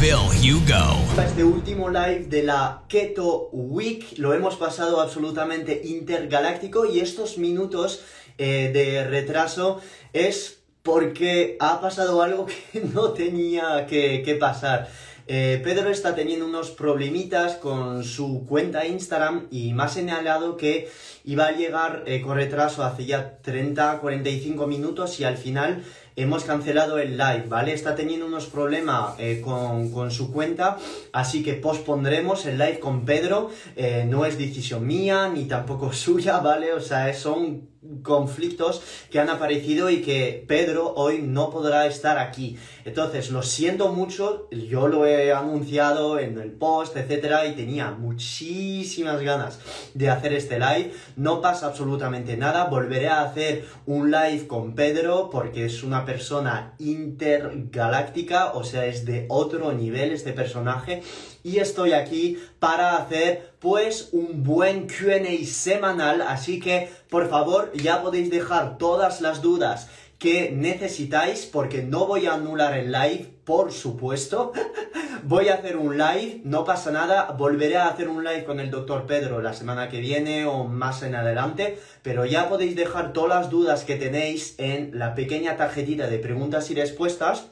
Phil Hugo. Este último live de la Keto Week lo hemos pasado absolutamente intergaláctico y estos minutos eh, de retraso es porque ha pasado algo que no tenía que, pasar. Eh, Pedro está teniendo unos problemitas con su cuenta Instagram y me ha señalado que iba a llegar eh, con retraso hace ya 30-45 minutos y al final hemos cancelado el live, ¿vale? Está teniendo unos problemas eh, con, con, su cuenta, así que pospondremos el live con Pedro. Eh, no es decisión mía ni tampoco suya, ¿vale? O sea, son conflictos que han aparecido y que Pedro hoy no podrá estar aquí. Entonces, lo siento mucho, yo lo he anunciado en el post, etcétera, y tenía muchísimas ganas de hacer este live. No pasa absolutamente nada, volveré a hacer un live con Pedro porque es una persona intergaláctica, o sea, es de otro nivel este personaje y estoy aquí para hacer pues un buen Q&A semanal, así que por favor ya podéis dejar todas las dudas que necesitáis porque no voy a anular el live, por supuesto. voy a hacer un live, no pasa nada, volveré a hacer un live con el doctor Pedro la semana que viene o más en adelante, pero ya podéis dejar todas las dudas que tenéis en la pequeña tarjetita de preguntas y respuestas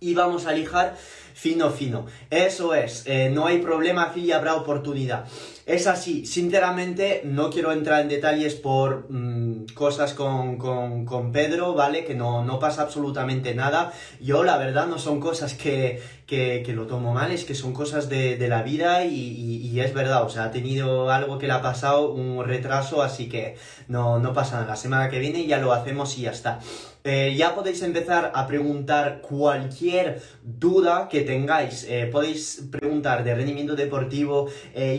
y vamos a lijar fino, fino. Eso es, eh, no hay problema, aquí habrá oportunidad. Es así, sinceramente no quiero entrar en detalles por mmm, cosas con, con, con, Pedro, ¿vale? Que no, no pasa absolutamente nada. Yo la verdad no son cosas que, que, que lo tomo mal, es que son cosas de, de la vida y, y, es verdad, o sea, ha tenido algo que le ha pasado, un retraso, así que no, no pasa nada. La semana que viene ya lo hacemos y ya está. Eh, ya podéis empezar a preguntar cualquier duda que tengáis. Eh, podéis preguntar de rendimiento deportivo, eh,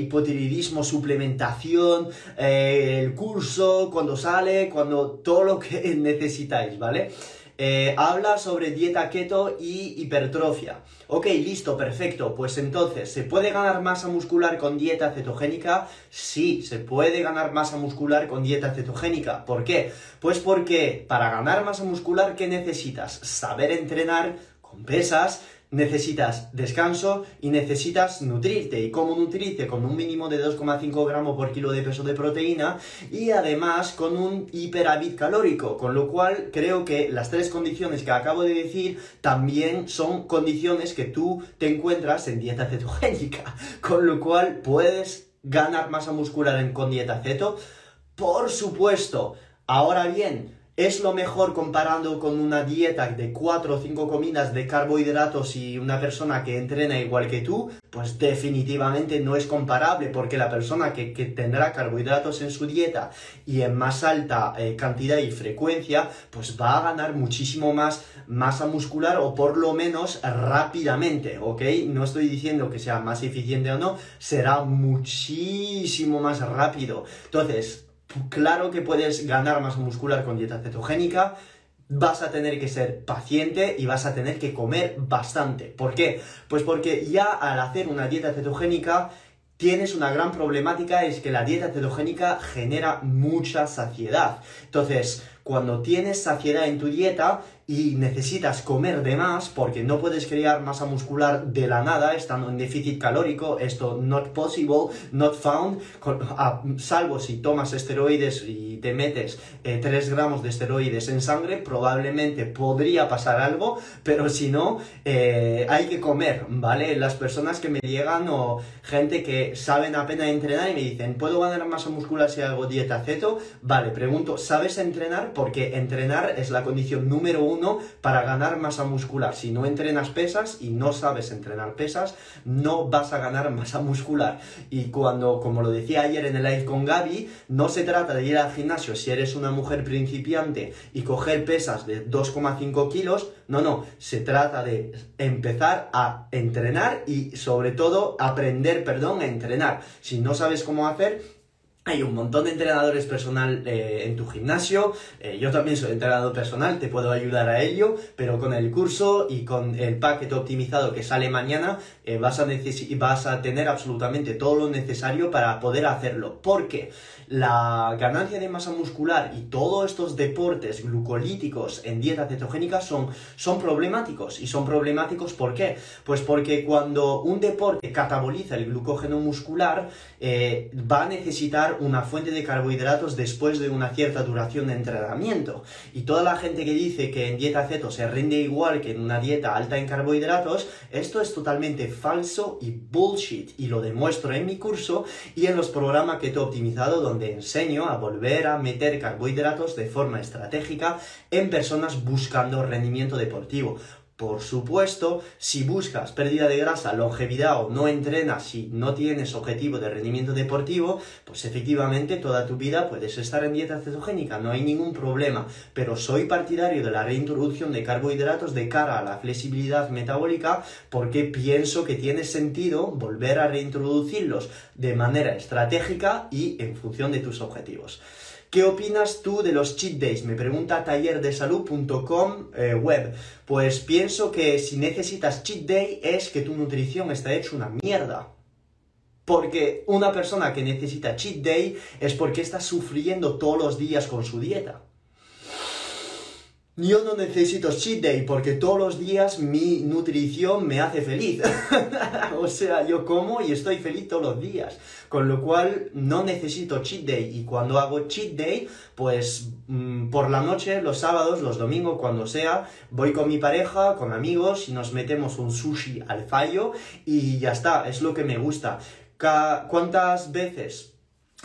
suplementación, eh, el curso, cuando sale, cuando todo lo que necesitáis, ¿vale? Eh, habla sobre dieta keto y hipertrofia. Ok, listo, perfecto. Pues entonces, ¿se puede ganar masa muscular con dieta cetogénica? Sí, se puede ganar masa muscular con dieta cetogénica. ¿Por qué? Pues porque para ganar masa muscular, ¿qué necesitas? Saber entrenar con pesas, necesitas descanso y necesitas nutrirte. ¿Y cómo nutrirte? Con un mínimo de 2,5 gramos por kilo de peso de proteína y además con un hiperávit calórico. Con lo cual creo que las tres condiciones que acabo de decir también son condiciones que tú te encuentras en dieta cetogénica. Con lo cual puedes ganar masa muscular en, con dieta ceto. Por supuesto. Ahora bien, ¿Es lo mejor comparando con una dieta de 4 o 5 comidas de carbohidratos y una persona que entrena igual que tú? Pues definitivamente no es comparable porque la persona que, que tendrá carbohidratos en su dieta y en más alta eh, cantidad y frecuencia, pues va a ganar muchísimo más masa muscular o por lo menos rápidamente, ¿ok? No estoy diciendo que sea más eficiente o no, será muchísimo más rápido. Entonces, claro que puedes ganar masa muscular con dieta cetogénica, vas a tener que ser paciente y vas a tener que comer bastante. ¿Por qué? Pues porque ya al hacer una dieta cetogénica tienes una gran problemática, es que la dieta cetogénica genera mucha saciedad. Entonces, cuando tienes saciedad en tu dieta y necesitas comer de más porque no puedes crear masa muscular de la nada estando en déficit calórico, esto not possible, not found, con, a, salvo si tomas esteroides y te metes eh, 3 gramos de esteroides en sangre, probablemente podría pasar algo, pero si no, eh, hay que comer, ¿vale? Las personas que me llegan o gente que saben apenas entrenar y me dicen, ¿puedo ganar masa muscular si hago dieta ceto? Vale, pregunto, ¿sabes entrenar? porque entrenar es la condición número uno para ganar masa muscular. Si no entrenas pesas y no sabes entrenar pesas, no vas a ganar masa muscular. Y cuando, como lo decía ayer en el live con Gaby, no se trata de ir al gimnasio si eres una mujer principiante y coger pesas de 2,5 kilos, no, no, se trata de empezar a entrenar y sobre todo aprender, perdón, a entrenar. Si no sabes cómo hacer, hay un montón de entrenadores personal eh, en tu gimnasio. Eh, yo también soy entrenador personal, te puedo ayudar a ello, pero con el curso y con el paquete optimizado que sale mañana eh, vas, a vas a tener absolutamente todo lo necesario para poder hacerlo. Porque la ganancia de masa muscular y todos estos deportes glucolíticos en dieta cetogénica son, son problemáticos. ¿Y son problemáticos por qué? Pues porque cuando un deporte cataboliza el glucógeno muscular, va a necesitar una fuente de carbohidratos después de una cierta duración de entrenamiento. Y toda la gente que dice que en dieta ceto se rinde igual que en una dieta alta en carbohidratos, esto es totalmente falso y bullshit. Y lo demuestro en mi curso y en los programas que he optimizado donde enseño a volver a meter carbohidratos de forma estratégica en personas buscando rendimiento deportivo. Por supuesto, si buscas pérdida de grasa, longevidad o no entrenas y no tienes objetivo de rendimiento deportivo, pues efectivamente toda tu vida puedes estar en dieta cetogénica, no hay ningún problema. Pero soy partidario de la reintroducción de carbohidratos de cara a la flexibilidad metabólica porque pienso que tiene sentido volver a reintroducirlos de manera estratégica y en función de tus objetivos. ¿Qué opinas tú de los cheat days? Me pregunta tallerdesalud.com eh, web. Pues pienso que si necesitas cheat day es que tu nutrición está hecha una mierda. Porque una persona que necesita cheat day es porque está sufriendo todos los días con su dieta. Yo no necesito cheat day porque todos los días mi nutrición me hace feliz. o sea, yo como y estoy feliz todos los días. Con lo cual no necesito cheat day. Y cuando hago cheat day, pues mm, por la noche, los sábados, los domingos, cuando sea, voy con mi pareja, con amigos y nos metemos un sushi al fallo y ya está. Es lo que me gusta. ¿Cuántas veces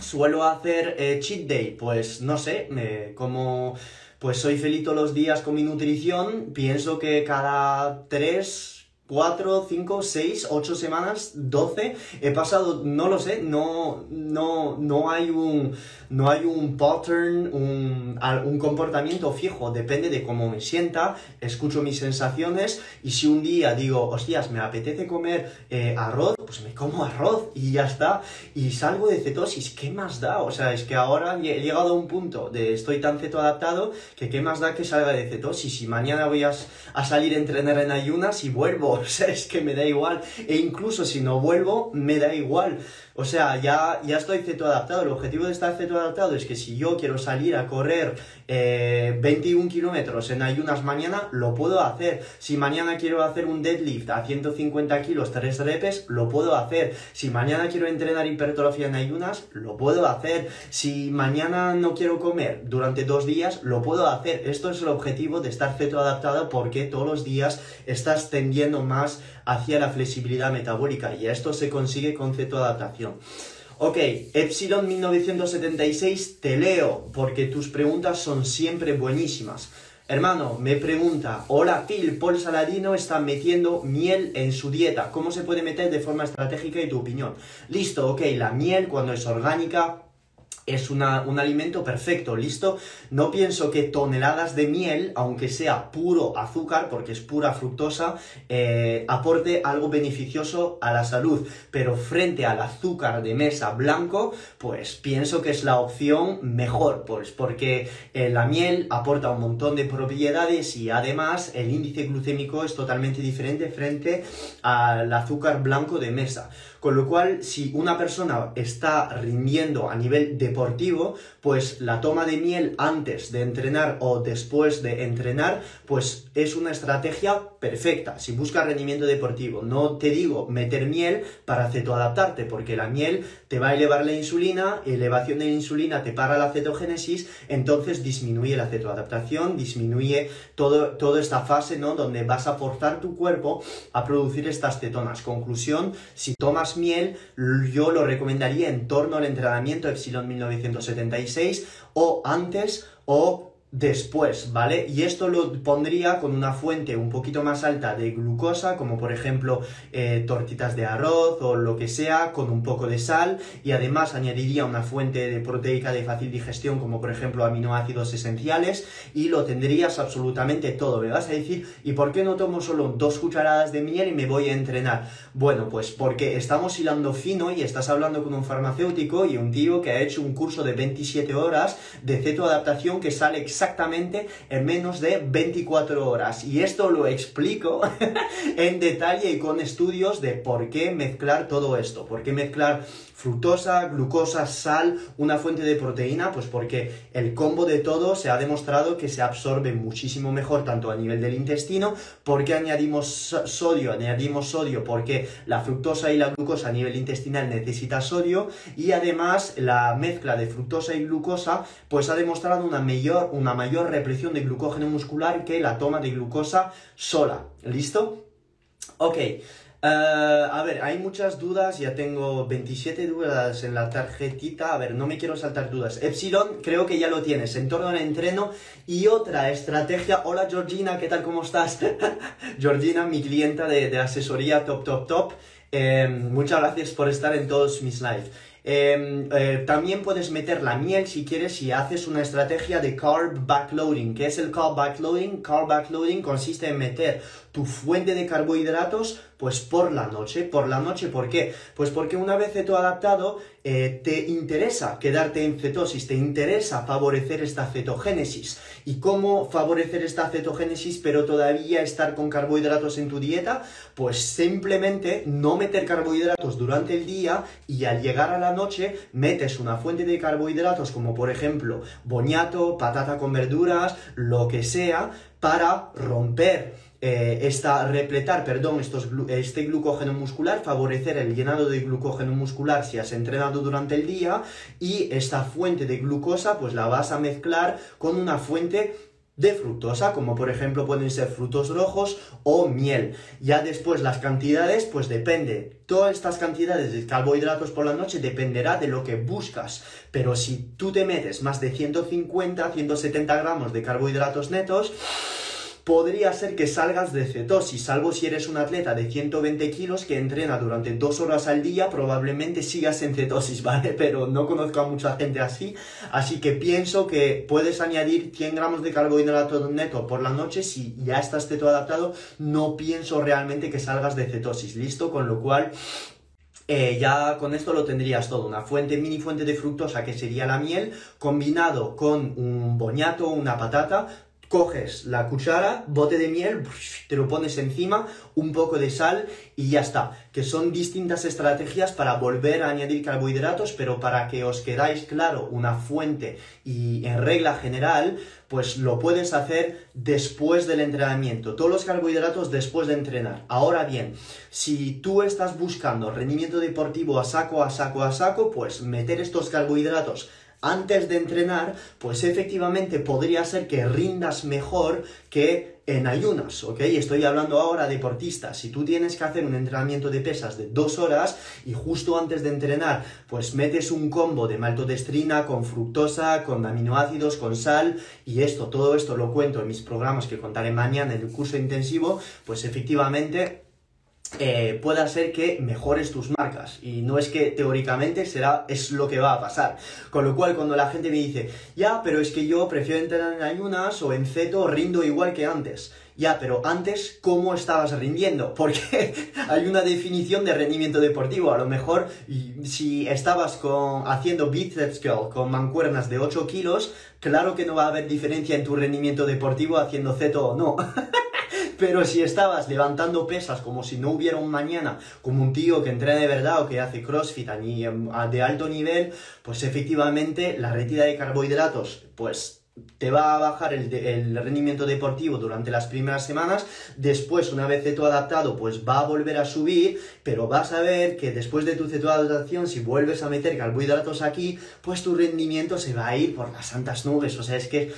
suelo hacer eh, cheat day? Pues no sé, me, como pues soy feliz todos los días con mi nutrición, pienso que cada tres 4, 5, 6, 8 semanas, 12, he pasado, no lo sé, no, no, no hay un, no hay un pattern, un, comportamiento fijo, depende de cómo me sienta, escucho mis sensaciones y si un día digo, hostias, me apetece comer eh, arroz, pues me como arroz y ya está, y salgo de cetosis, ¿qué más da? O sea, es que ahora he llegado a un punto de estoy tan ceto adaptado que qué más da que salga de cetosis y mañana voy a, a salir a entrenar en ayunas y vuelvo o sea, es que me da igual. E incluso si no vuelvo, me da igual. O sea, ya, ya estoy ceto adaptado. El objetivo de estar ceto adaptado es que si yo quiero salir a correr 21 eh, kilómetros en ayunas mañana, lo puedo hacer. Si mañana quiero hacer un deadlift a 150 kilos, 3 repes, lo puedo hacer. Si mañana quiero entrenar hipertrofia en ayunas, lo puedo hacer. Si mañana no quiero comer durante dos días, lo puedo hacer. Esto es el objetivo de estar ceto adaptado porque todos los días estás tendiendo más hacia la flexibilidad metabólica y esto se consigue con Ok, Epsilon 1976, te leo porque tus preguntas son siempre buenísimas. Hermano, me pregunta, hola Phil, Paul Saladino está metiendo miel en su dieta. ¿Cómo se puede meter de forma estratégica y tu opinión? Listo, ok, la miel cuando es orgánica es un alimento perfecto, ¿listo? No pienso que toneladas de miel, aunque sea puro azúcar, porque es pura fructosa, eh, aporte algo beneficioso a la salud. Pero frente al azúcar de mesa blanco, pues pienso que es la opción mejor, pues porque eh, la miel aporta un montón de propiedades y además el índice glucémico es totalmente diferente frente al azúcar blanco de mesa. Con lo cual, si una persona está rindiendo a nivel deportivo, pues la toma de miel antes de entrenar o después de entrenar, pues es una estrategia perfecta. Si buscas rendimiento deportivo, no te digo meter miel para cetoadaptarte, porque la miel te va a elevar la insulina, elevación de la insulina te para la cetogénesis, entonces disminuye la cetoadaptación, disminuye todo, toda esta fase, ¿no? Donde vas a forzar tu cuerpo a producir estas cetonas. Conclusión, si tomas miel, yo lo recomendaría en torno al entrenamiento Epsilon 1976 o antes o después, ¿vale? Y esto lo pondría con una fuente un poquito más alta de glucosa, como por ejemplo eh, tortitas de arroz o lo que sea, con un poco de sal, y además añadiría una fuente de proteica de fácil digestión, como por ejemplo aminoácidos esenciales, y lo tendrías absolutamente todo. Me vas a decir, ¿y por qué no tomo solo dos cucharadas de miel y me voy a entrenar? Bueno, pues porque estamos hilando fino y estás hablando con un farmacéutico y un tío que ha hecho un curso de 27 horas de cetoadaptación que sale exactamente en menos de 24 horas. Y esto lo explico en detalle y con estudios de por qué mezclar todo esto, por qué mezclar fructosa, glucosa, sal, una fuente de proteína, pues porque el combo de todo se ha demostrado que se absorbe muchísimo mejor tanto a nivel del intestino, porque añadimos sodio, añadimos sodio porque la fructosa y la glucosa a nivel intestinal necesita sodio y además la mezcla de fructosa y glucosa pues ha demostrado una mayor, una mayor represión de glucógeno muscular que la toma de glucosa sola. ¿Listo? Ok. Eh, a ver, hay muchas dudas, ya tengo 27 dudas en la tarjetita. A ver, no me quiero saltar dudas. Epsilon, creo que ya lo tienes, en torno al entreno. Y otra estrategia. Hola Georgina, ¿qué tal? ¿Cómo estás? Georgina, mi clienta de, asesoría top, top, top. Eh, muchas gracias por estar en todos mis lives. Em, eh, también puedes meter la miel si quieres si haces una estrategia de carb backloading. ¿Qué es el carb backloading? Carb backloading consiste en meter tu fuente de carbohidratos pues por la noche. Por la noche, ¿por qué? Pues porque una vez cetoadaptado eh, te interesa quedarte en cetosis, te interesa favorecer esta cetogénesis. ¿Y cómo favorecer esta cetogénesis pero todavía estar con carbohidratos en tu dieta? Pues simplemente no meter carbohidratos durante el día y al llegar a la noche metes una fuente de carbohidratos como por ejemplo boñato, patata con verduras, lo que sea, para romper eh, esta, repletar, perdón, estos, este glucógeno muscular, favorecer el llenado de glucógeno muscular si has entrenado durante el día y esta fuente de glucosa pues la vas a mezclar con una fuente de fructosa, como por ejemplo pueden ser frutos rojos o miel. Ya después las cantidades, pues depende. Todas estas cantidades de carbohidratos por la noche dependerá de lo que buscas. Pero si tú te metes más de 150, 170 gramos de carbohidratos netos, podría ser que salgas de cetosis, salvo si eres un atleta de 120 kilos que entrena durante dos horas al día, probablemente sigas en cetosis, ¿vale? Pero no conozco a mucha gente así, así que pienso que puedes añadir 100 gramos de carbohidrato neto por la noche si ya estás ceto adaptado, no pienso realmente que salgas de cetosis, ¿listo? Con lo cual... Eh, ya con esto lo tendrías todo, una fuente, mini fuente de fructosa que sería la miel, combinado con un boñato, una patata, coges la cuchara, bote de miel, te lo pones encima, un poco de sal y ya está. Que son distintas estrategias para volver a añadir carbohidratos, pero para que os quedáis claro una fuente y en regla general, pues lo puedes hacer después del entrenamiento. Todos los carbohidratos después de entrenar. Ahora bien, si tú estás buscando rendimiento deportivo a saco, a saco, a saco, pues meter estos carbohidratos antes de entrenar, pues efectivamente podría ser que rindas mejor que en ayunas, ¿ok? Estoy hablando ahora de deportistas. Si tú tienes que hacer un entrenamiento de pesas de dos horas y justo antes de entrenar, pues metes un combo de maltodestrina con fructosa, con aminoácidos, con sal y esto, todo esto lo cuento en mis programas que contaré mañana en el curso intensivo, pues efectivamente eh, pueda ser que mejores tus marcas. Y no es que teóricamente será es lo que va a pasar. Con lo cual cuando la gente me dice ya pero es que yo prefiero entrenar en ayunas o en ceto rindo igual que antes ya pero antes cómo estabas rindiendo porque hay una definición de rendimiento deportivo. A lo mejor si estabas con haciendo biceps curl con mancuernas de 8 kilos claro que no va a haber diferencia en tu rendimiento deportivo haciendo ceto o no Pero si estabas levantando pesas como si no hubiera un mañana, como un tío que entrena de verdad o que hace crossfit em, de alto nivel, pues efectivamente la retirada de carbohidratos, pues te va a bajar el, rendimiento deportivo durante las primeras semanas, después una vez ceto adaptado pues va a volver a subir, pero vas a ver que después de tu ceto adaptación si vuelves a meter carbohidratos aquí, pues tu rendimiento se va a ir por las santas nubes, o sea, es que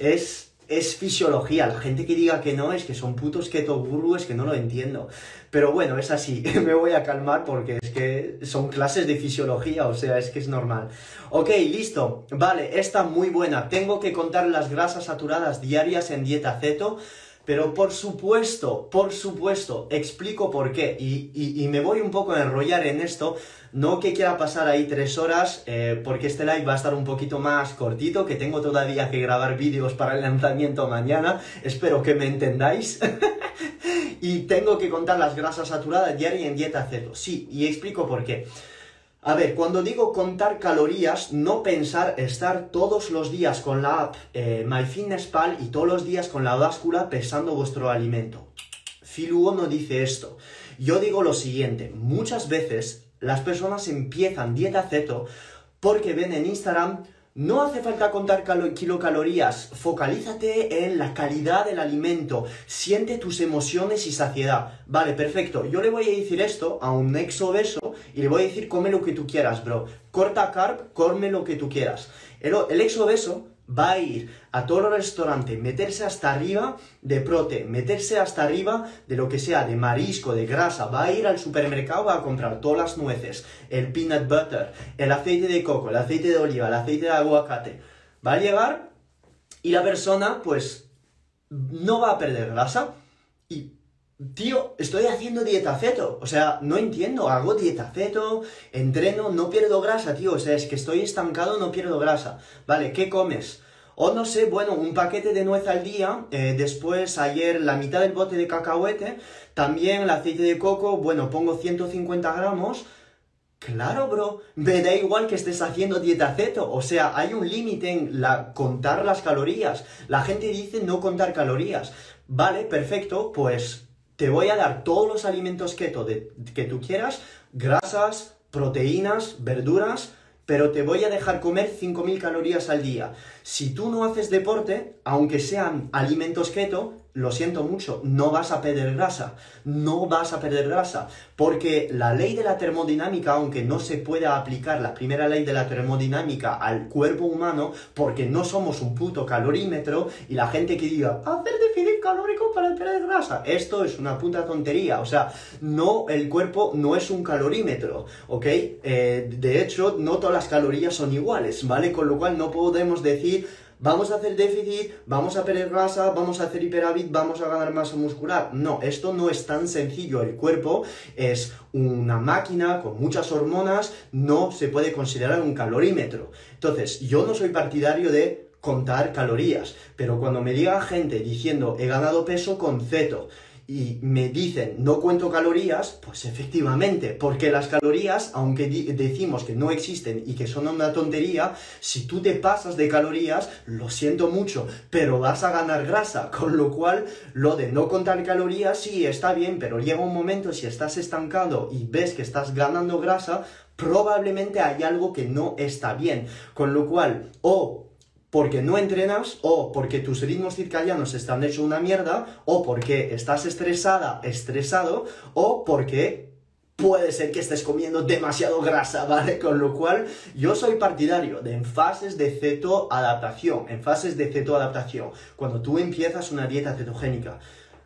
es es fisiología. La gente que diga que no es que son putos keto gurúes que no lo entiendo. Pero bueno, es así. Me voy a calmar porque es que son clases de fisiología, o sea, es que es normal. Ok, listo. Vale, esta muy buena. Tengo que contar las grasas saturadas diarias en dieta ceto. Pero por supuesto, por supuesto, explico por qué. Y, me voy un poco a enrollar en esto. No que quiera pasar ahí tres horas, eh, porque este live va a estar un poquito más cortito, que tengo todavía que grabar vídeos para el lanzamiento mañana. Espero que me entendáis. y tengo que contar las grasas saturadas diarias en dieta ceto. Sí, y explico por qué. A ver, cuando digo contar calorías, no pensar estar todos los días con la app eh, MyFitnessPal y todos los días con la báscula pesando vuestro alimento. Filuo no dice esto. Yo digo lo siguiente, muchas veces las personas empiezan dieta ceto porque ven en Instagram no hace falta contar kilocalorías, focalízate en la calidad del alimento, siente tus emociones y saciedad. Vale, perfecto. Yo le voy a decir esto a un ex obeso y le voy a decir come lo que tú quieras, bro. Corta carb, come lo que tú quieras. El, el ex obeso va a ir a todo el restaurante, meterse hasta arriba de prote, meterse hasta arriba de lo que sea, de marisco, de grasa, va a ir al supermercado, va a comprar todas las nueces, el peanut butter, el aceite de coco, el aceite de oliva, el aceite de aguacate. Va a llegar y la persona, pues, no va a perder grasa. Tío, estoy haciendo dieta ceto. O sea, no entiendo, hago dieta ceto, entreno, no pierdo grasa, tío. O sea, es que estoy estancado, no pierdo grasa. Vale, ¿qué comes? O no sé, bueno, un paquete de nuez al día, eh, después ayer la mitad del bote de cacahuete, también el aceite de coco, bueno, pongo 150 gramos. Claro, bro, me da igual que estés haciendo dieta ceto, o sea, hay un límite en la, contar las calorías. La gente dice no contar calorías. Vale, perfecto, pues te voy a dar todos los alimentos keto que tú quieras, grasas, proteínas, verduras, pero te voy a dejar comer 5.000 calorías al día. Si tú no haces deporte, aunque sean alimentos keto, lo siento mucho, no vas a perder grasa, no vas a perder grasa, porque la ley de la termodinámica, aunque no se pueda aplicar la primera ley de la termodinámica al cuerpo humano, porque no somos un puto calorímetro, y la gente que diga, hacer déficit calórico para perder grasa, esto es una puta tontería, o sea, no, el cuerpo no es un calorímetro, ¿ok? Eh, de hecho, no todas las calorías son iguales, ¿vale? Con lo cual no podemos decir vamos a hacer déficit, vamos a perder grasa, vamos a hacer hiperávit, vamos a ganar masa muscular. No, esto no es tan sencillo. El cuerpo es una máquina con muchas hormonas, no se puede considerar un calorímetro. Entonces, yo no soy partidario de contar calorías, pero cuando me diga gente diciendo he ganado peso con ceto, y me dicen no cuento calorías, pues efectivamente, porque las calorías, aunque decimos que no existen y que son una tontería, si tú te pasas de calorías, lo siento mucho, pero vas a ganar grasa, con lo cual lo de no contar calorías sí está bien, pero llega un momento si estás estancado y ves que estás ganando grasa, probablemente hay algo que no está bien, con lo cual o porque no entrenas o porque tus ritmos circadianos están hechos una mierda o porque estás estresada, estresado o porque puede ser que estés comiendo demasiado grasa, ¿vale? Con lo cual yo soy partidario de en fases de ceto adaptación, en fases de ceto adaptación, cuando tú empiezas una dieta cetogénica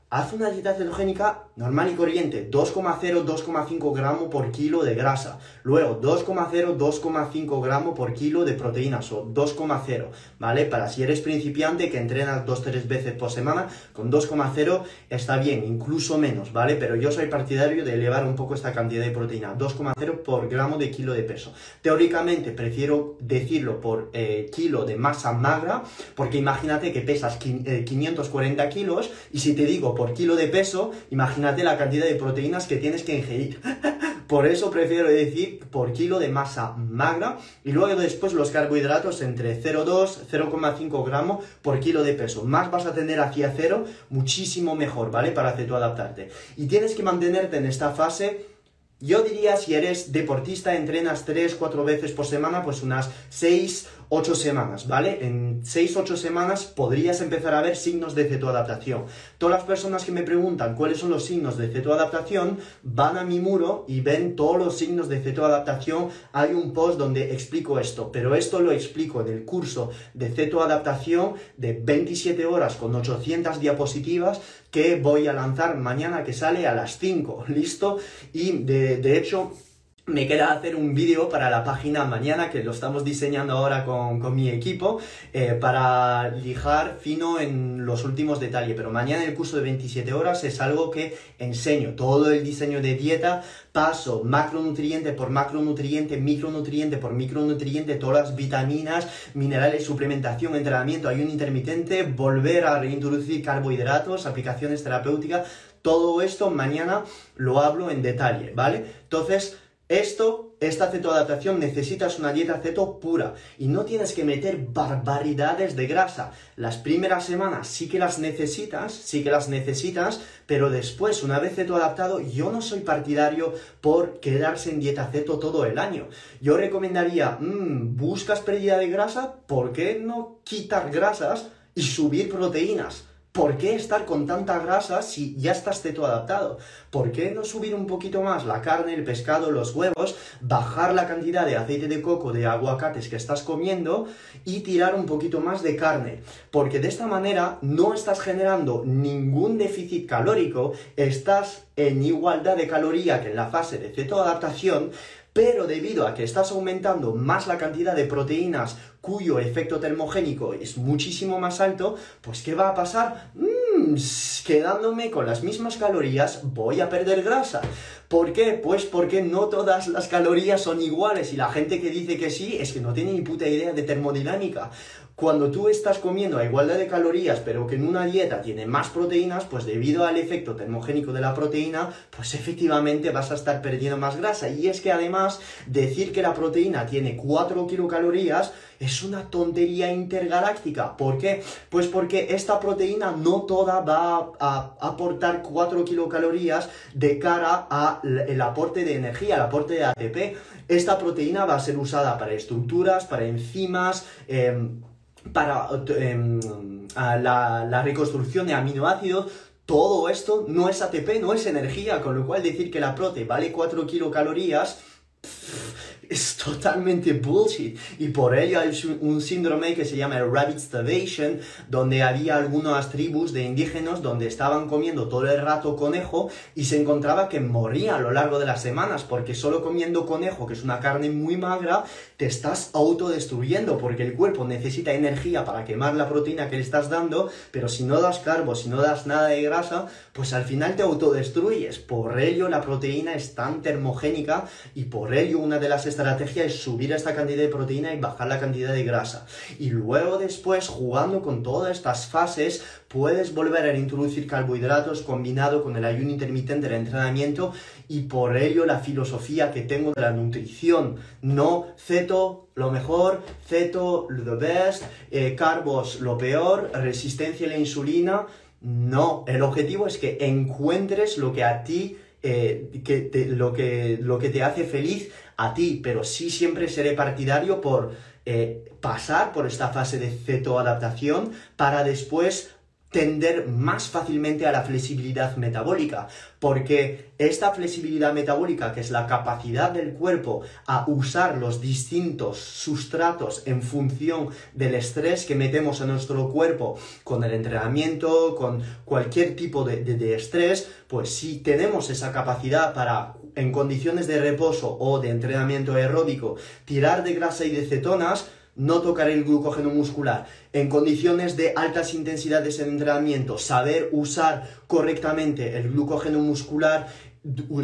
haz una dieta cetogénica normal y corriente, 2,0, 2,5 gramos por kilo de grasa, luego 2,0, 2,5 gramos por kilo de proteínas o 2,0, ¿vale? Para si eres principiante que entrenas 2-3 veces por semana, con 2,0 está bien, incluso menos, ¿vale? Pero yo soy partidario de elevar un poco esta cantidad de proteína, 2,0 por gramo de kilo de peso. Teóricamente prefiero decirlo por eh, kilo de masa magra, porque imagínate que pesas 540 eh, kilos y si te digo por kilo de peso, imagínate la cantidad de proteínas que tienes que ingerir. por eso prefiero decir por kilo de masa magra y luego después los carbohidratos entre 0,2 0,5 gramos por kilo de peso. Más vas a tener hacia cero, muchísimo mejor, ¿vale? Para hacer tu adaptarte. Y tienes que mantenerte en esta fase yo diría si eres deportista, entrenas 3, 4 veces por semana, pues unas 6, 8 semanas, ¿vale? En 6, 8 semanas podrías empezar a ver signos de cetoadaptación. Todas las personas que me preguntan cuáles son los signos de cetoadaptación, van a mi muro y ven todos los signos de cetoadaptación. Hay un post donde explico esto, pero esto lo explico en el curso de cetoadaptación de 27 horas con 800 diapositivas que voy a lanzar mañana que sale a las 5, ¿listo? Y de, de hecho me queda hacer un vídeo para la página mañana que lo estamos diseñando ahora con, con mi equipo eh, para lijar fino en los últimos detalles. Pero mañana el curso de 27 horas es algo que enseño. Todo el diseño de dieta, paso macronutriente por macronutriente, micronutriente por micronutriente, todas las vitaminas, minerales, suplementación, entrenamiento, ayuno intermitente, volver a reintroducir carbohidratos, aplicaciones terapéuticas. Todo esto mañana lo hablo en detalle, ¿vale? Entonces, esto, esta cetoadaptación necesitas una dieta ceto pura y no tienes que meter barbaridades de grasa. Las primeras semanas sí que las necesitas, sí que las necesitas, pero después, una vez cetoadaptado, yo no soy partidario por quedarse en dieta ceto todo el año. Yo recomendaría, mmm, buscas pérdida de grasa, ¿por qué no quitar grasas y subir proteínas? ¿Por qué estar con tanta grasa si ya estás teto adaptado? ¿Por qué no subir un poquito más la carne, el pescado, los huevos, bajar la cantidad de aceite de coco, de aguacates que estás comiendo y tirar un poquito más de carne? Porque de esta manera no estás generando ningún déficit calórico, estás en igualdad de caloría que en la fase de cetoadaptación, pero debido a que estás aumentando más la cantidad de proteínas cuyo efecto termogénico es muchísimo más alto, pues ¿qué va a pasar? Mmm, quedándome con las mismas calorías voy a perder grasa. ¿Por qué? Pues porque no todas las calorías son iguales y la gente que dice que sí es que no tiene ni puta idea de termodinámica. Cuando tú estás comiendo a igualdad de calorías, pero que en una dieta tiene más proteínas, pues debido al efecto termogénico de la proteína, pues efectivamente vas a estar perdiendo más grasa. Y es que además, decir que la proteína tiene 4 kilocalorías es una tontería intergaláctica. ¿Por qué? Pues porque esta proteína no toda va a aportar 4 kilocalorías de cara al aporte de energía, el aporte de ATP. Esta proteína va a ser usada para estructuras, para enzimas, em, para em, la, reconstrucción de aminoácidos, todo esto no es ATP, no es energía, con lo cual decir que la prote vale 4 kilocalorías es totalmente bullshit. Y por ello hay un síndrome que se llama Rabbit Starvation, donde había algunas tribus de indígenas donde estaban comiendo todo el rato conejo y se encontraba que moría a lo largo de las semanas, porque solo comiendo conejo, que es una carne muy magra, te estás autodestruyendo, porque el cuerpo necesita energía para quemar la proteína que le estás dando, pero si no das carbos, si no das nada de grasa, pues al final te autodestruyes. Por ello la proteína es tan termogénica y por ello una de las estrategia es subir esta cantidad de proteína y bajar la cantidad de grasa. Y luego después, jugando con todas estas fases, puedes volver a introducir carbohidratos combinado con el ayuno intermitente del entrenamiento y por ello la filosofía que tengo de la nutrición. No ceto lo mejor, ceto the best, eh, carbos lo peor, resistencia a la insulina. No, el objetivo es que encuentres lo que a ti eh, que lo, que, lo que te hace feliz a ti, pero sí siempre seré partidario por eh, pasar por esta fase de cetoadaptación para después tender más fácilmente a la flexibilidad metabólica, porque esta flexibilidad metabólica, que es la capacidad del cuerpo a usar los distintos sustratos en función del estrés que metemos a nuestro cuerpo con el entrenamiento, con cualquier tipo de, de estrés, pues si tenemos esa capacidad para en condiciones de reposo o de entrenamiento aeróbico tirar de grasa y de cetonas, no tocar el glucógeno muscular, en condiciones de altas intensidades en entrenamiento, saber usar correctamente el glucógeno muscular,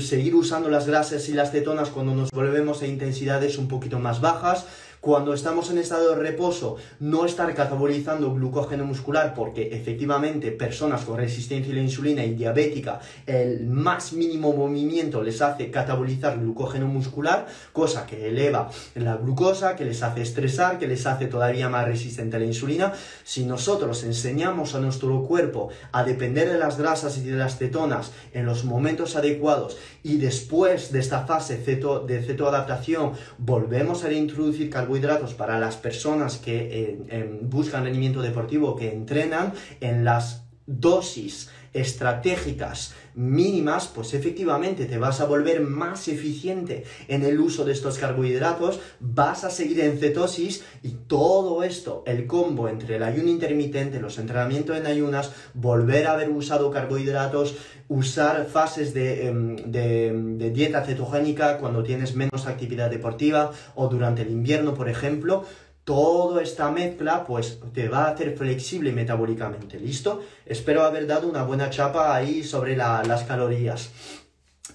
seguir usando las grasas y las cetonas cuando nos volvemos a intensidades un poquito más bajas, cuando estamos en estado de reposo, no estar catabolizando glucógeno muscular, porque efectivamente personas con resistencia a la insulina y diabética, el más mínimo movimiento les hace catabolizar glucógeno muscular, cosa que eleva la glucosa, que les hace estresar, que les hace todavía más resistente a la insulina. Si nosotros enseñamos a nuestro cuerpo a depender de las grasas y de las cetonas en los momentos adecuados y después de esta fase ceto, de cetoadaptación volvemos a reintroducir carbohidratos para las personas que eh, buscan rendimiento deportivo, que entrenan en las dosis estratégicas mínimas, pues efectivamente te vas a volver más eficiente en el uso de estos carbohidratos, vas a seguir en cetosis y todo esto, el combo entre el ayuno intermitente, los entrenamientos en ayunas, volver a haber usado carbohidratos, usar fases de, em, de dieta cetogénica cuando tienes menos actividad deportiva o durante el invierno, por ejemplo, toda esta mezcla pues te va a hacer flexible metabólicamente, ¿listo? Espero haber dado una buena chapa ahí sobre las calorías.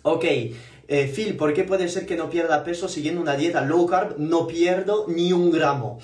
Ok, eh, Phil, ¿por qué puede ser que no pierda peso siguiendo una dieta low carb? No pierdo ni un gramo.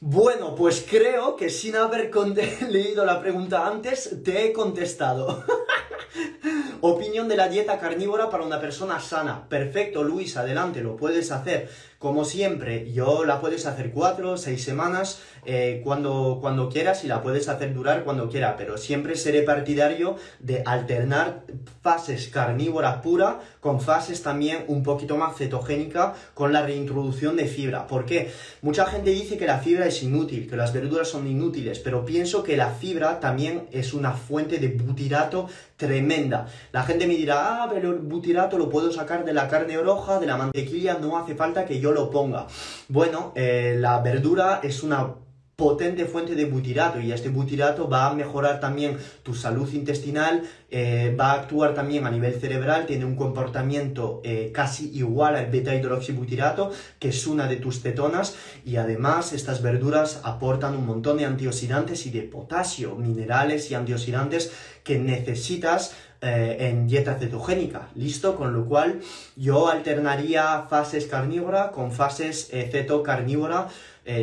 Bueno, pues creo que sin haber leído la pregunta antes, te he contestado. Opinión de la dieta carnívora para una persona sana. Perfecto, Luis, adelante, lo puedes hacer. Como siempre, yo la puedes hacer cuatro seis semanas eh, cuando, cuando quieras y la puedes hacer durar cuando quiera, pero siempre seré partidario de alternar fases carnívora pura con fases también un poquito más cetogénica con la reintroducción de fibra. ¿Por qué? Mucha gente dice que la fibra es inútil, que las verduras son inútiles, pero pienso que la fibra también es una fuente de butirato tremenda. La gente me dirá, ah, pero el butirato lo puedo sacar de la carne roja, de la mantequilla, no hace falta que yo lo ponga. Bueno, eh, la verdura es una potente fuente de butirato y este butirato va a mejorar también tu salud intestinal, eh, va a actuar también a nivel cerebral, tiene un comportamiento eh, casi igual al beta hidroxibutirato, que es una de tus cetonas, y además estas verduras aportan un montón de antioxidantes y de potasio, minerales y antioxidantes que necesitas eh, en dieta cetogénica, ¿listo? Con lo cual yo alternaría fases carnívora con fases ceto carnívora,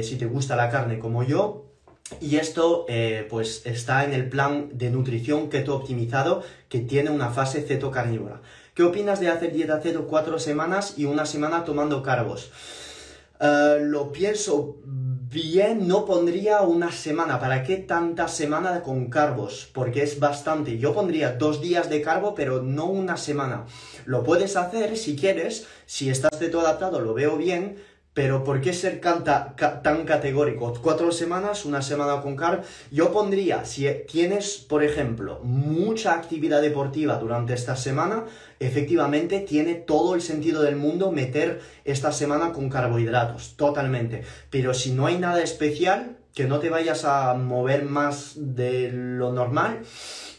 si te gusta la carne como yo, y esto pues está en el plan de nutrición keto optimizado que tiene una fase ceto carnívora. ¿Qué opinas de hacer dieta ceto cuatro semanas y una semana tomando carbos? lo pienso Bien, no pondría una semana. ¿Para qué tanta semana con carbos? Porque es bastante. Yo pondría dos días de carbo, pero no una semana. Lo puedes hacer si quieres, si estás de todo adaptado, lo veo bien, pero ¿por qué ser tan categórico? Cuatro semanas, una semana con carb. Yo pondría, si tienes, por ejemplo, mucha actividad deportiva durante esta semana, efectivamente tiene todo el sentido del mundo meter esta semana con carbohidratos, totalmente. Pero si no hay nada especial, que no te vayas a mover más de lo normal,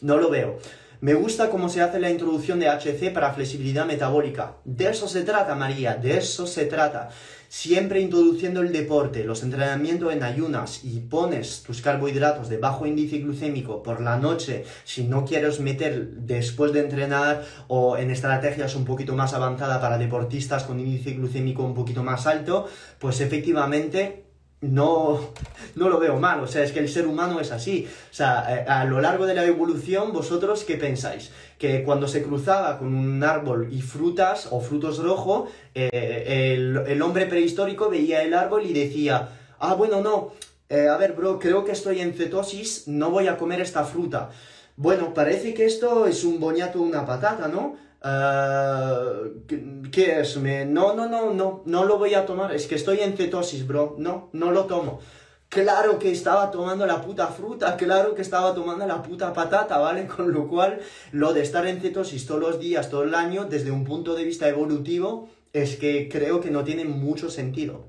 no lo veo. Me gusta cómo se hace la introducción de HC para flexibilidad metabólica. De eso se trata, María, de eso se trata siempre introduciendo el deporte, los entrenamientos en ayunas y pones tus carbohidratos de bajo índice glucémico por la noche si no quieres meter después de entrenar o en estrategias un poquito más avanzadas para deportistas con índice glucémico un poquito más alto, pues efectivamente no, no lo veo mal, o sea, es que el ser humano es así. O sea, eh, a, lo largo de la evolución, vosotros, ¿qué pensáis? Que cuando se cruzaba con un árbol y frutas o frutos rojos, eh, el, hombre prehistórico veía el árbol y decía, ah, bueno, no, eh, a ver, bro, creo que estoy en cetosis, no voy a comer esta fruta. Bueno, parece que esto es un boñato una patata, ¿no? Uh, ¿Qué es? No, no, no, no, no lo voy a tomar. Es que estoy en cetosis, bro. No, no lo tomo. Claro que estaba tomando la puta fruta, claro que estaba tomando la puta patata, ¿vale? Con lo cual, lo de estar en cetosis todos los días, todo el año, desde un punto de vista evolutivo, es que creo que no tiene mucho sentido.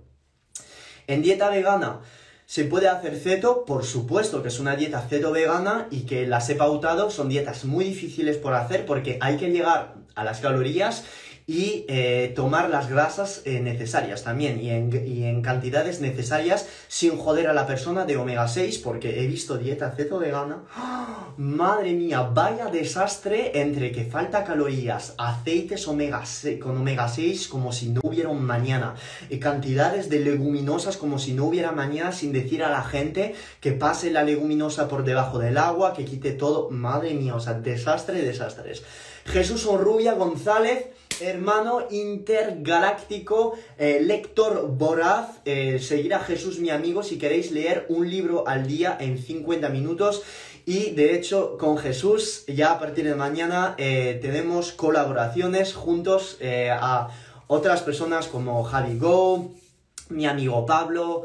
En dieta vegana, ¿Se puede hacer ceto? Por supuesto que es una dieta ceto vegana y que las he pautado. Son dietas muy difíciles por hacer porque hay que llegar a las calorías y eh, tomar las grasas eh, necesarias también y en, cantidades necesarias sin joder a la persona de omega 6 porque he visto dieta ceto vegana. ¡Ah! Madre mía, vaya desastre entre que falta calorías, aceites omega con omega 6 como si no hubiera mañana y cantidades de leguminosas como si no hubiera mañana sin decir a la gente que pase la leguminosa por debajo del agua, que quite todo. Madre mía, o sea, desastre, desastres. Jesús Onrubia González hermano intergaláctico, eh, lector voraz, eh, seguir a Jesús mi amigo si queréis leer un libro al día en 50 minutos. Y de hecho, con Jesús, ya a partir de mañana eh, tenemos colaboraciones juntos a otras personas como Javi Go, mi amigo Pablo,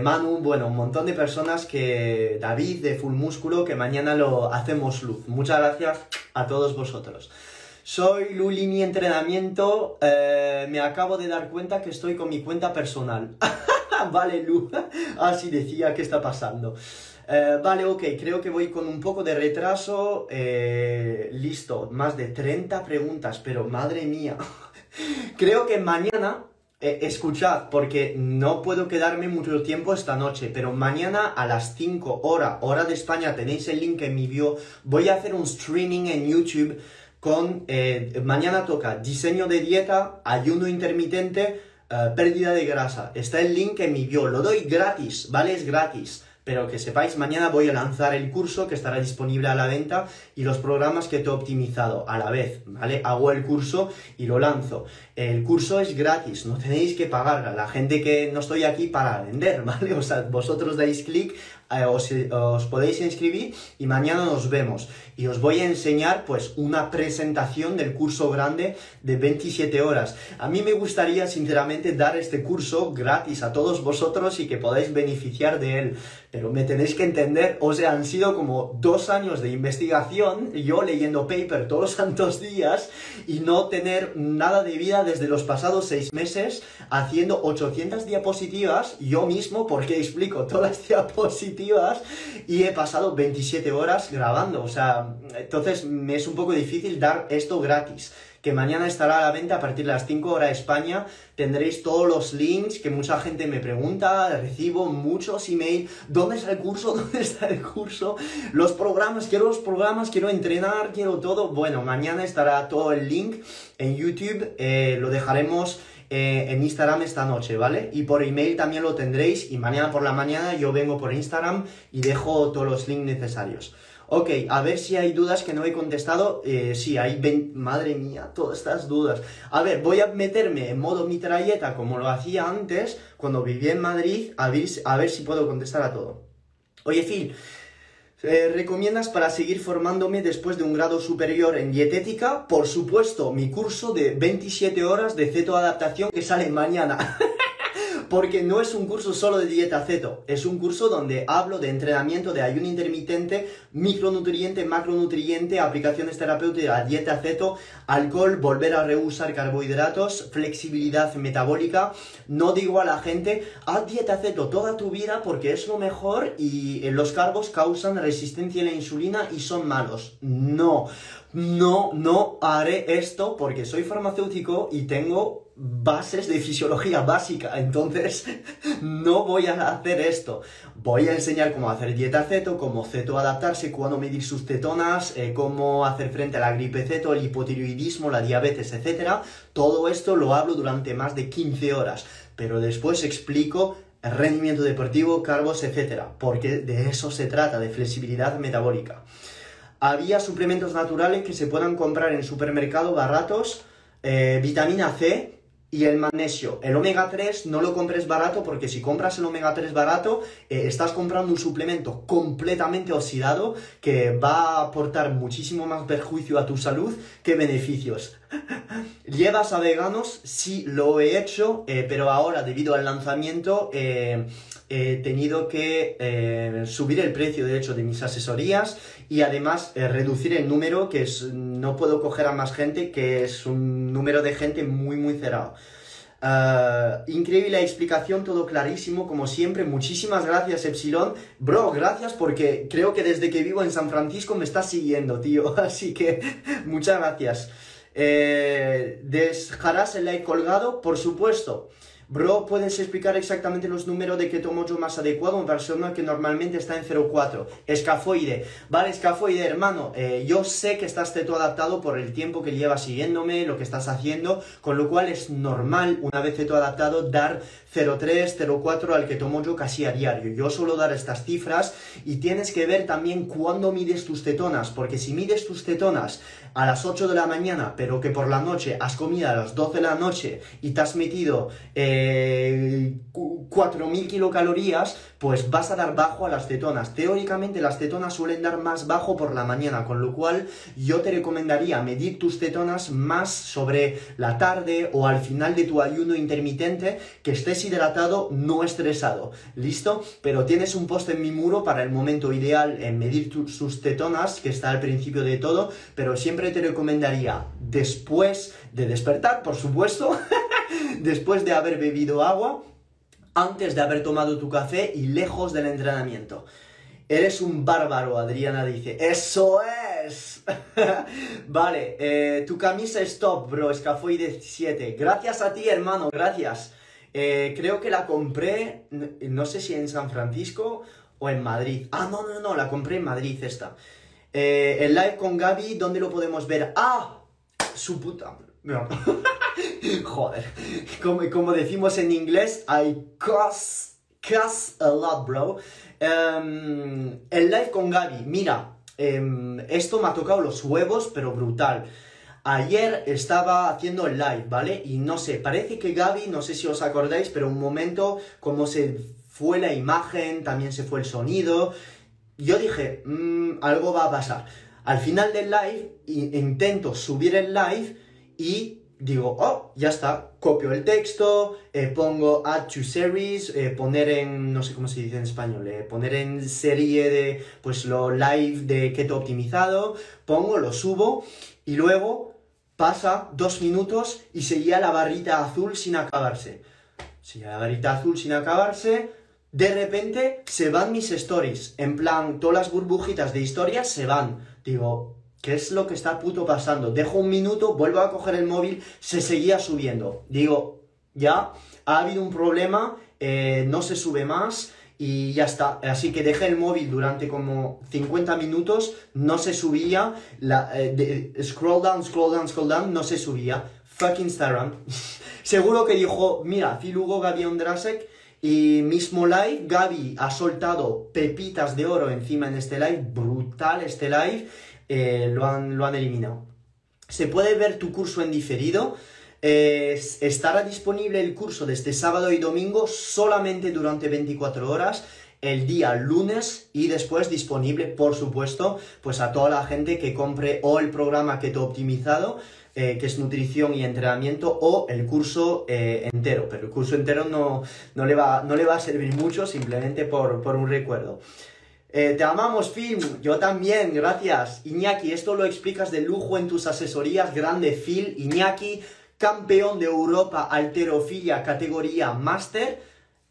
Manu, bueno, un montón de personas que, David de Full Músculo, que mañana lo hacemos luz. Muchas gracias a todos vosotros. Soy Lulini Entrenamiento. Eh, me acabo de dar cuenta que estoy con mi cuenta personal. vale, Lu. Así decía, ¿qué está pasando? Eh, vale, ok, creo que voy con un poco de retraso. Eh, listo, más de 30 preguntas, pero madre mía. creo que mañana escuchad, porque no puedo quedarme mucho tiempo esta noche, pero mañana a las 5 hora, hora de España, tenéis el link en mi bio, voy a hacer un streaming en YouTube con, eh, mañana toca diseño de dieta, ayuno intermitente, eh, pérdida de grasa. Está el link en mi bio, lo doy gratis, ¿vale? Es gratis. Pero que sepáis, mañana voy a lanzar el curso que estará disponible a la venta y los programas que te he optimizado a la vez, ¿vale? Hago el curso y lo lanzo. El curso es gratis, no tenéis que pagar. La gente que no estoy aquí para vender, ¿vale? O sea, vosotros dais clic eh, os, podéis inscribir y mañana nos vemos. Y os voy a enseñar pues una presentación del curso grande de 27 horas. A mí me gustaría sinceramente dar este curso gratis a todos vosotros y que podáis beneficiar de él. Pero me tenéis que entender, o sea, han sido como dos años de investigación, yo leyendo paper todos los santos días y no tener nada de vida desde los pasados seis meses haciendo 800 diapositivas yo mismo porque explico todas las diapositivas y he pasado 27 horas grabando. O sea, entonces me es un poco difícil dar esto gratis. Que mañana estará a la venta a partir de las 5 horas España. Tendréis todos los links que mucha gente me pregunta. Recibo muchos emails. ¿Dónde está el curso? ¿Dónde está el curso? Los programas, quiero los programas, quiero entrenar, quiero todo. Bueno, mañana estará todo el link en YouTube. Eh, lo dejaremos eh, en Instagram esta noche, ¿vale? Y por email también lo tendréis y mañana por la mañana yo vengo por Instagram y dejo todos los links necesarios. Ok, a ver si hay dudas que no he contestado. Eh, sí, hay... Madre mía, todas estas dudas. A ver, voy a meterme en modo mitralleta como lo hacía antes cuando vivía en Madrid a ver, a ver si puedo contestar a todo. Oye, Phil, eh, ¿Recomiendas para seguir formándome después de un grado superior en dietética? Por supuesto, mi curso de 27 horas de cetoadaptación que sale mañana. porque no es un curso solo de dieta ceto, es un curso donde hablo de entrenamiento de ayuno intermitente, micronutriente, macronutriente, aplicaciones terapéuticas, dieta ceto, alcohol, volver a reusar carbohidratos, flexibilidad metabólica. No digo a la gente, haz dieta ceto toda tu vida porque es lo mejor y los carbos causan resistencia a la insulina y son malos. No, no, no haré esto porque soy farmacéutico y tengo bases de fisiología básica, entonces no voy a hacer esto. Voy a enseñar cómo hacer dieta ceto, cómo ceto adaptarse, cuándo medir sus cetonas, eh, cómo hacer frente a la gripe ceto, el hipotiroidismo, la diabetes, etc. Todo esto lo hablo durante más de 15 horas, pero después explico rendimiento deportivo, cargos, etc. Porque de eso se trata, de flexibilidad metabólica. Había suplementos naturales que se puedan comprar en supermercado baratos, eh, vitamina C, y el magnesio. El omega 3 no lo compres barato porque si compras el omega 3 barato, eh, estás comprando un suplemento completamente oxidado que va a aportar muchísimo más perjuicio a tu salud que beneficios. ¿Llevas a veganos? Sí, lo he hecho, eh, pero ahora debido al lanzamiento eh, he tenido que subir el precio, de hecho, de mis asesorías y además reducir el número, que es, no puedo coger a más gente, que es un número de gente muy, muy cerrado. Uh, increíble explicación, todo clarísimo, como siempre. Muchísimas gracias, Epsilon. Bro, gracias porque creo que desde que vivo en San Francisco me estás siguiendo, tío. Así que muchas gracias. Eh, ¿Dejarás el like colgado? Por supuesto. Bro, ¿puedes explicar exactamente los números de keto mojo más adecuado? Una persona que normalmente está en 0,4. Escafoide. Vale, escafoide, hermano. Eh, yo sé que estás teto adaptado por el tiempo que llevas siguiéndome, lo que estás haciendo, con lo cual es normal, una vez teto adaptado, dar 0,3, 0,4 al que tomo yo casi a diario. Yo suelo dar estas cifras y tienes que ver también cuándo mides tus tetonas, porque si mides tus tetonas a las 8 de la mañana, pero que por la noche has comido a las 12 de la noche y te has metido eh, 4.000 kilocalorías, pues vas a dar bajo a las cetonas. Teóricamente las cetonas suelen dar más bajo por la mañana, con lo cual yo te recomendaría medir tus cetonas más sobre la tarde o al final de tu ayuno intermitente, que estés hidratado, no estresado. ¿Listo? Pero tienes un post en mi muro para el momento ideal en medir sus tetonas, que está al principio de todo, pero siempre te recomendaría después de despertar, por supuesto, después de haber bebido agua, antes de haber tomado tu café y lejos del entrenamiento. Eres un bárbaro, Adriana dice. ¡Eso es! vale, eh, tu camisa es top, bro. Escafoy 17. Gracias a ti, hermano, gracias. Eh, creo que la compré, no sé si en San Francisco o en Madrid. Ah, no, no, no, la compré en Madrid esta. Eh, el live con Gaby, ¿dónde lo podemos ver? ¡Ah! Su puta. Joder. Como, decimos en inglés, I cuss, cuss a lot, bro. Em, el live con Gaby, mira, em, esto me ha tocado los huevos, pero brutal. Ayer estaba haciendo el live, ¿vale? Y no sé, parece que Gaby, no sé si os acordáis, pero un momento como se fue la imagen, también se fue el sonido. Yo dije, mm, algo va a pasar. Al final del live, intento subir el live y digo, oh, ya está, copio el texto, eh, pongo add to series, eh, poner en, no sé cómo se dice en español, eh, poner en serie de, pues lo live de keto optimizado, pongo, lo subo y luego pasa dos minutos y seguía la barrita azul sin acabarse. Seguía la barrita azul sin acabarse. De repente se van mis stories. En plan, todas las burbujitas de historias se van. Digo, ¿qué es lo que está puto pasando? Dejo un minuto, vuelvo a coger el móvil, se seguía subiendo. Digo, ya, ha habido un problema, eh, no se sube más y ya está. Así que dejé el móvil durante como 50 minutos, no se subía, la, eh, scroll down, scroll down, scroll down, no se subía. Fuck Instagram. Seguro que dijo, mira, Phil Hugo, Gaby Ondrasek, y mismo live, Gaby ha soltado pepitas de oro encima en este live, brutal este live, eh, lo, han, lo han eliminado. Se puede ver tu curso en diferido, estará disponible el curso de este sábado y domingo solamente durante 24 horas el día lunes y después disponible, por supuesto, pues a toda la gente que compre o el programa Keto Optimizado, eh, que es nutrición y entrenamiento, o el curso eh, entero. Pero el curso entero no, no, le, va, no le va a servir mucho, simplemente por, un recuerdo. Eh, te amamos, Phil. Yo también, gracias. Iñaki, esto lo explicas de lujo en tus asesorías. Grande, Phil. Iñaki, campeón de Europa alterofilia categoría máster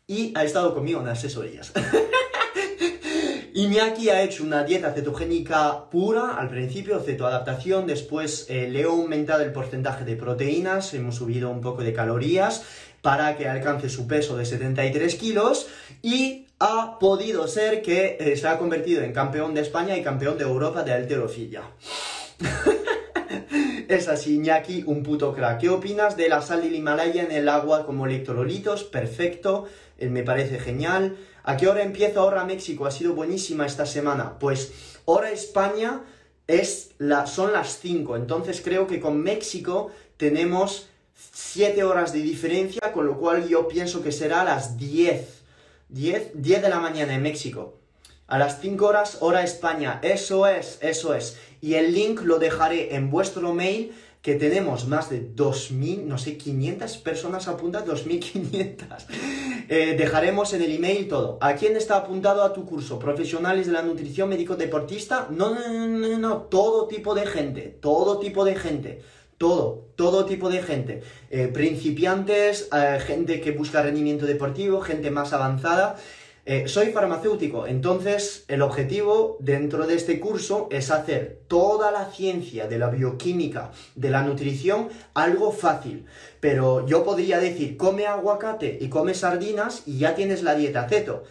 y ha estado conmigo en asesorías. Iñaki ha hecho una dieta cetogénica pura al principio, cetoadaptación, después eh, le he aumentado el porcentaje de proteínas, hemos subido un poco de calorías para que alcance su peso de 73 kilos y ha podido ser que eh, se ha convertido en campeón de España y campeón de Europa de alterofilia. Es así, Iñaki, un puto crack. ¿Qué opinas de la sal del Himalaya en el agua como electrolitos? Perfecto, eh, me parece genial. ¿A qué hora empieza Hora México? Ha sido buenísima esta semana. Pues Hora España es la, son las 5, entonces creo que con México tenemos 7 horas de diferencia, con lo cual yo pienso que será a las 10. 10, 10 de la mañana en México. A las 5 horas, hora España. Eso es, eso es. Y el link lo dejaré en vuestro mail, que tenemos más de 2.000, no sé, 500 personas apuntadas, 2.500. Eh, dejaremos en el email todo. ¿A quién está apuntado a tu curso? ¿Profesionales de la nutrición, médico deportista? No, no, no, no, no, todo tipo de gente, todo tipo de gente. Todo, todo tipo de gente. Eh, principiantes, eh, gente que busca rendimiento deportivo, gente más avanzada. Eh, soy farmacéutico, entonces el objetivo dentro de este curso es hacer toda la ciencia de la bioquímica, de la nutrición, algo fácil. Pero yo podría decir, come aguacate y come sardinas y ya tienes la dieta keto.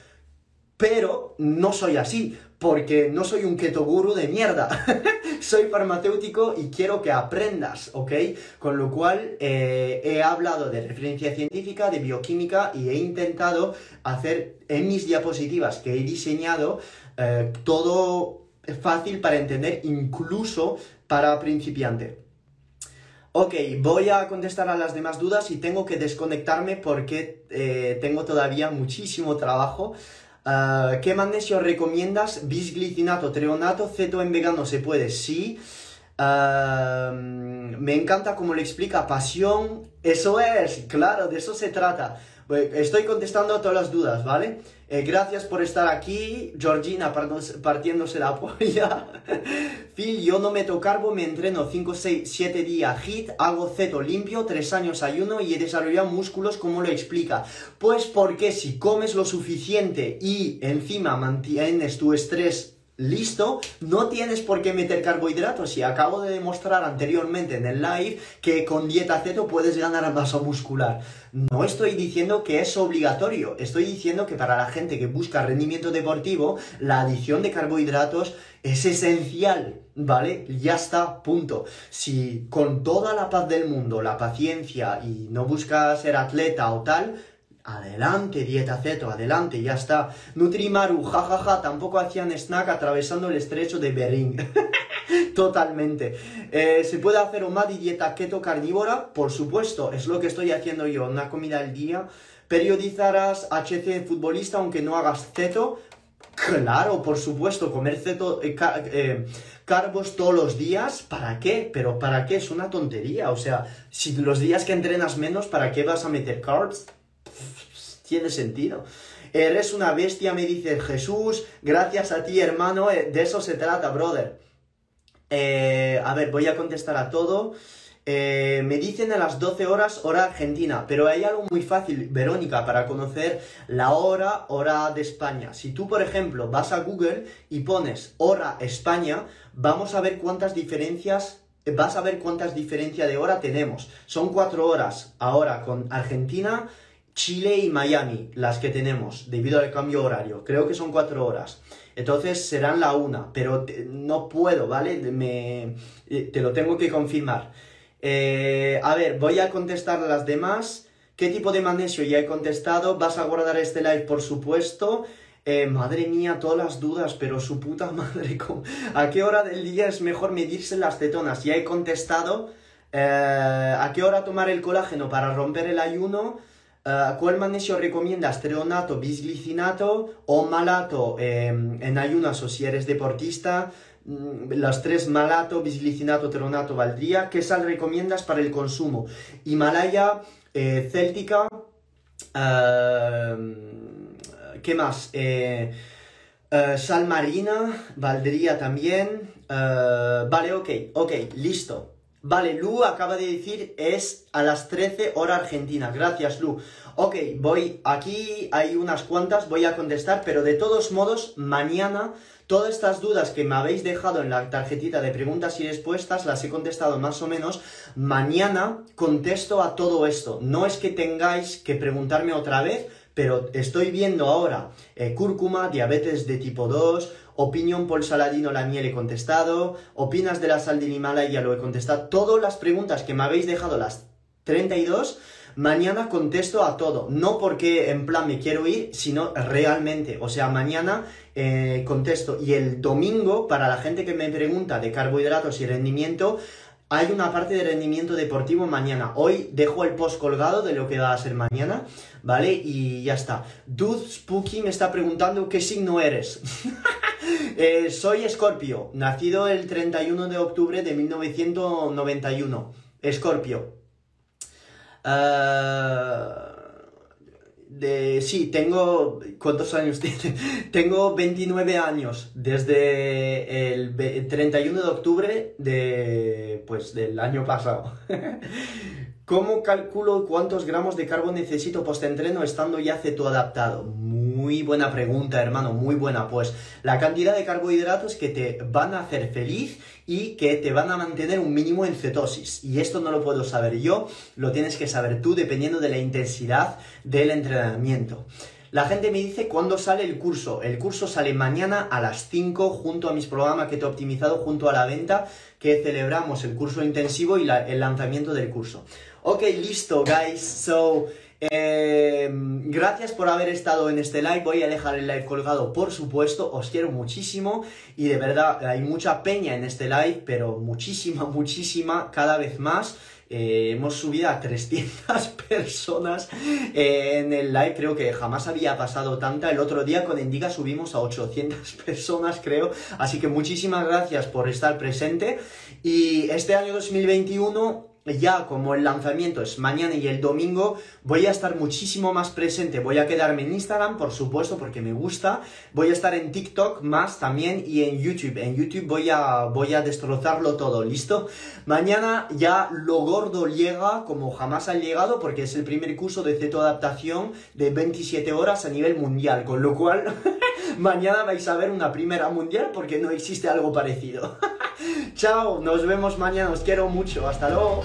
Pero no soy así, porque no soy un keto guru de mierda. soy farmacéutico y quiero que aprendas, ¿ok? Con lo cual eh, he hablado de referencia científica, de bioquímica y he intentado hacer en mis diapositivas que he diseñado eh, todo fácil para entender, incluso para principiante. Ok, voy a contestar a las demás dudas y tengo que desconectarme porque eh, tengo todavía muchísimo trabajo. Ah, ¿Qué magnesio recomiendas? Bisglicinato, treonato, ceto en vegano, ¿se puede? Sí. Ah, me encanta cómo le explica pasión. Eso es, claro, de eso se trata. Estoy contestando a todas las dudas, ¿vale? Eh, gracias por estar aquí, Georgina partiéndose la polla. Phil, yo no meto carbo, me entreno 5, 6, 7 días HIT, hago ceto limpio, 3 años ayuno y he desarrollado músculos, ¿cómo lo explica? Pues porque si comes lo suficiente y encima mantienes tu estrés listo, no tienes por qué meter carbohidratos. Y acabo de demostrar anteriormente en el live que con dieta ceto puedes ganar masa muscular. No estoy diciendo que es obligatorio, estoy diciendo que para la gente que busca rendimiento deportivo, la adición de carbohidratos es esencial, ¿vale? Ya está, punto. Si con toda la paz del mundo, la paciencia y no buscas ser atleta o tal, Adelante, dieta ceto, adelante, ya está. Nutrimaru, jajaja, tampoco hacían snack atravesando el estrecho de Bering. Totalmente. Eh, ¿Se puede hacer un y dieta keto carnívora? Por supuesto, es lo que estoy haciendo yo, una comida al día. ¿Periodizarás HC futbolista aunque no hagas ceto? Claro, por supuesto, comer ceto, eh, eh, carbos todos los días, ¿para qué? Pero ¿para qué? Es una tontería. O sea, si los días que entrenas menos, ¿para qué vas a meter carbs? Tiene sentido. Eres una bestia, me dice Jesús. Gracias a ti, hermano. Eh, de eso se trata, brother. Eh, a ver, voy a contestar a todo. Eh, me dicen a las 12 horas hora argentina, pero hay algo muy fácil, Verónica, para conocer la hora, hora de España. Si tú, por ejemplo, vas a Google y pones hora España, vamos a ver cuántas diferencias, vas a ver cuántas diferencias de hora tenemos. Son cuatro horas ahora con Argentina, Chile y Miami, las que tenemos, debido al cambio horario. Creo que son cuatro horas. Entonces serán la una, pero no puedo, ¿vale? Me, eh, te lo tengo que confirmar. Eh, a ver, voy a contestar las demás. ¿Qué tipo de magnesio? Ya he contestado. ¿Vas a guardar este live? Por supuesto. Eh, madre mía, todas las dudas, pero su puta madre, ¿a qué hora del día es mejor medirse las cetonas? Ya he contestado. ¿A qué hora tomar el colágeno para romper el ayuno? Uh, ¿Cuál magnesio recomiendas? ¿Treonato, bisglicinato o malato em, en ayunas o si eres deportista? Mm, las tres malato, bisglicinato, treonato valdría. ¿Qué sal recomiendas para el consumo? Himalaya, eh, céltica. Em, ¿Qué más? Eh, eh, sal marina valdría también. vale, ok, ok, listo. Vale, Lu acaba de decir es a las 13 hora argentina. Gracias, Lu. Ok, voy, aquí hay unas cuantas, voy a contestar, pero de todos modos, mañana todas estas dudas que me habéis dejado en la tarjetita de preguntas y respuestas las he contestado más o menos. Mañana contesto a todo esto. No es que tengáis que preguntarme otra vez, pero estoy viendo ahora eh, cúrcuma, diabetes de tipo 2, opinión por saladino, la miel he contestado, opinas de la sal del Himalaya, lo he contestado. Todas las preguntas que me habéis dejado, las 32, mañana contesto a todo. No porque en plan me quiero ir, sino realmente. O sea, mañana eh, contesto. Y el domingo, para la gente que me pregunta de carbohidratos y rendimiento, hay una parte de rendimiento deportivo mañana. Hoy dejo el post colgado de lo que va a ser mañana, ¿vale? Y ya está. Dude Spooky me está preguntando qué signo eres. Eh, soy Escorpio, nacido el 31 de octubre de 1991. Escorpio. Ah, de, sí, tengo... ¿Cuántos años tiene? tengo 29 años desde el 31 de octubre de, pues, del año pasado. ¿Cómo calculo cuántos gramos de carbo necesito post-entreno estando ya adaptado? Muy buena pregunta, hermano, muy buena. Pues la cantidad de carbohidratos que te van a hacer feliz y que te van a mantener un mínimo en cetosis. Y esto no lo puedo saber yo, lo tienes que saber tú dependiendo de la intensidad del entrenamiento. La gente me dice cuándo sale el curso. El curso sale mañana a las 5 junto a mis programas que te he optimizado, junto a la venta que celebramos el curso intensivo y el lanzamiento del curso. Ok, listo, guys. So, em, gracias por haber estado en este live. Voy a dejar el live colgado, por supuesto. Os quiero muchísimo. Y de verdad, hay mucha peña en este live, pero muchísima, muchísima, cada vez más. Eh, hemos subido a 300 personas eh, en el live, creo que jamás había pasado tanta. El otro día con Indica subimos a 800 personas, creo. Así que muchísimas gracias por estar presente. Y este año 2021 ya como el lanzamiento es mañana y el domingo, voy a estar muchísimo más presente. Voy a quedarme en Instagram, por supuesto, porque me gusta. Voy a estar en TikTok más también y en YouTube. En YouTube voy a, voy a destrozarlo todo, ¿listo? Mañana ya lo gordo llega como jamás ha llegado, porque es el primer curso de adaptación de 27 horas a nivel mundial. Con lo cual, mañana vais a ver una primera mundial porque no existe algo parecido. Chao, nos vemos mañana. Os quiero mucho. Hasta luego.